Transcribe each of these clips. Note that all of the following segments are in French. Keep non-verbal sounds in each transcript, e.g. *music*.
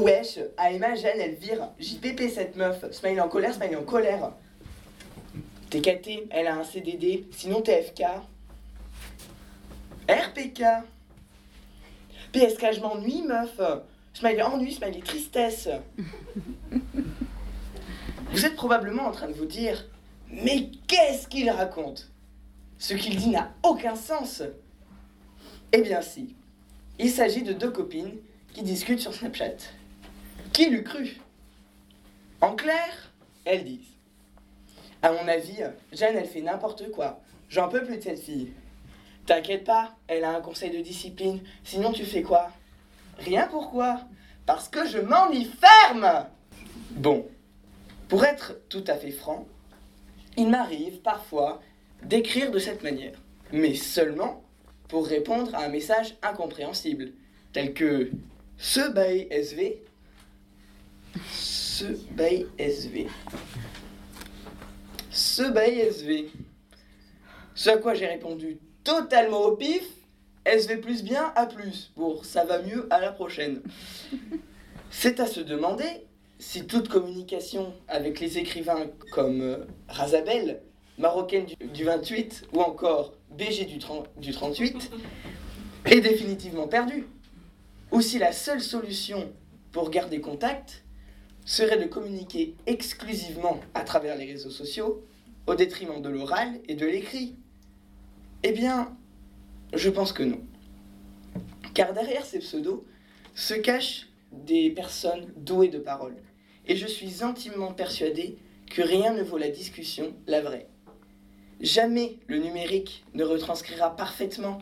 Wesh, Aema Jeanne, elle vire. JPP cette meuf. Smiley en colère, smiley en colère. TKT, elle a un CDD. Sinon TFK. RPK. PSK, je m'ennuie, meuf. Smiley ennui, smiley tristesse. *laughs* Vous êtes probablement en train de vous dire Mais qu'est-ce qu'il raconte? Ce qu'il dit n'a aucun sens. Eh bien, si. Il s'agit de deux copines qui discutent sur Snapchat. Qui l'eût cru? En clair, elles disent À mon avis, Jeanne, elle fait n'importe quoi. J'en peux plus de cette fille. T'inquiète pas, elle a un conseil de discipline. Sinon, tu fais quoi? Rien pourquoi? Parce que je m'en y ferme Bon, pour être tout à fait franc, il m'arrive parfois d'écrire de cette manière, mais seulement pour répondre à un message incompréhensible, tel que ce bail SV, ce bail SV, ce bail SV. Ce à quoi j'ai répondu totalement au pif, SV plus bien à plus, pour ça va mieux à la prochaine. C'est à se demander si toute communication avec les écrivains comme euh, Razabel, marocaine du, 28 ou encore BG du, du 38 est définitivement perdue, ou si la seule solution pour garder contact serait de communiquer exclusivement à travers les réseaux sociaux au détriment de l'oral et de l'écrit Eh bien, je pense que non. Car derrière ces pseudos se cachent des personnes douées de parole et je suis intimement persuadé que rien ne vaut la discussion, la vraie. Jamais le numérique ne retranscrira parfaitement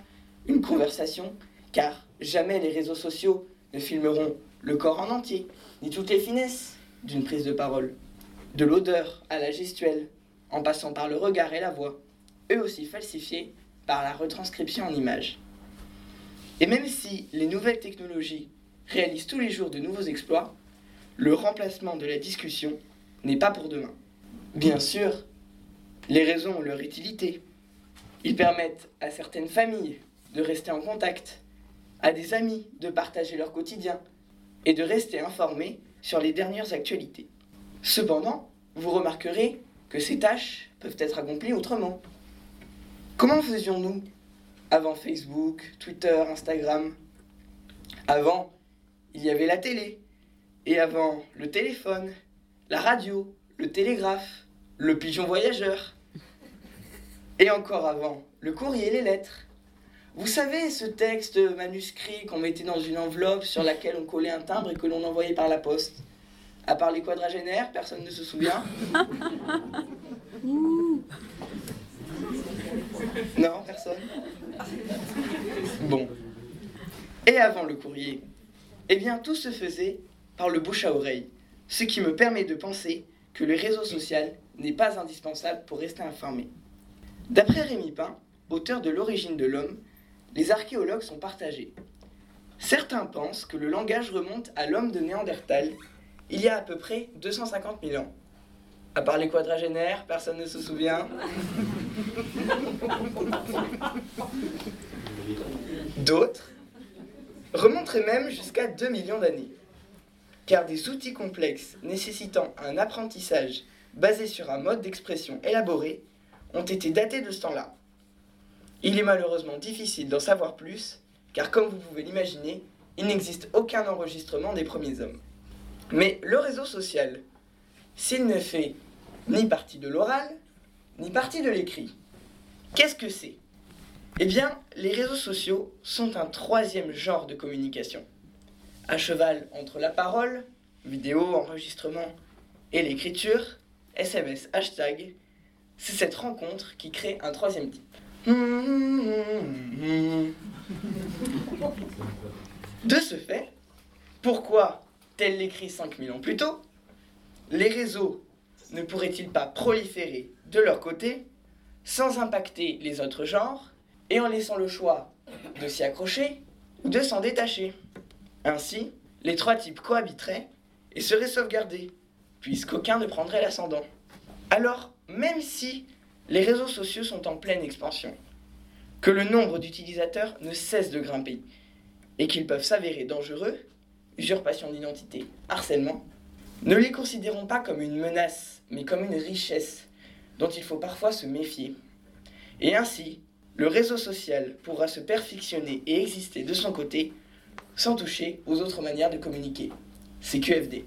une conversation, car jamais les réseaux sociaux ne filmeront le corps en entier, ni toutes les finesses d'une prise de parole. De l'odeur à la gestuelle, en passant par le regard et la voix, eux aussi falsifiés par la retranscription en images. Et même si les nouvelles technologies réalisent tous les jours de nouveaux exploits, le remplacement de la discussion n'est pas pour demain. Bien sûr, les réseaux ont leur utilité. Ils permettent à certaines familles de rester en contact, à des amis de partager leur quotidien et de rester informés sur les dernières actualités. Cependant, vous remarquerez que ces tâches peuvent être accomplies autrement. Comment faisions-nous avant Facebook, Twitter, Instagram? Avant, il y avait la télé, et avant, le téléphone, la radio, le télégraphe, le pigeon voyageur. Et encore avant, le courrier et les lettres. Vous savez, ce texte manuscrit qu'on mettait dans une enveloppe sur laquelle on collait un timbre et que l'on envoyait par la poste. À part les quadragénaires, personne ne se souvient *laughs* Non, personne Bon. Et avant le courrier, eh bien, tout se faisait par le bouche à oreille, ce qui me permet de penser que le réseau social n'est pas indispensable pour rester informé. D'après Rémi Pain, auteur de L'origine de l'homme, les archéologues sont partagés. Certains pensent que le langage remonte à l'homme de Néandertal il y a à peu près 250 000 ans. À part les quadragénaires, personne ne se souvient. D'autres remonteraient même jusqu'à 2 millions d'années car des outils complexes nécessitant un apprentissage basé sur un mode d'expression élaboré ont été datés de ce temps-là. Il est malheureusement difficile d'en savoir plus, car comme vous pouvez l'imaginer, il n'existe aucun enregistrement des premiers hommes. Mais le réseau social, s'il ne fait ni partie de l'oral, ni partie de l'écrit, qu'est-ce que c'est? Eh bien, les réseaux sociaux sont un troisième genre de communication à cheval entre la parole, vidéo, enregistrement et l'écriture, SMS, hashtag, c'est cette rencontre qui crée un troisième type. De ce fait, pourquoi, tel l'écrit 5000 ans plus tôt, les réseaux ne pourraient-ils pas proliférer de leur côté sans impacter les autres genres et en laissant le choix de s'y accrocher ou de s'en détacher? Ainsi, les trois types cohabiteraient et seraient sauvegardés, puisqu'aucun ne prendrait l'ascendant. Alors, même si les réseaux sociaux sont en pleine expansion, que le nombre d'utilisateurs ne cesse de grimper, et qu'ils peuvent s'avérer dangereux, usurpation d'identité, harcèlement, ne les considérons pas comme une menace, mais comme une richesse dont il faut parfois se méfier. Et ainsi, le réseau social pourra se perfectionner et exister de son côté sans toucher aux autres manières de communiquer. C'est QFD.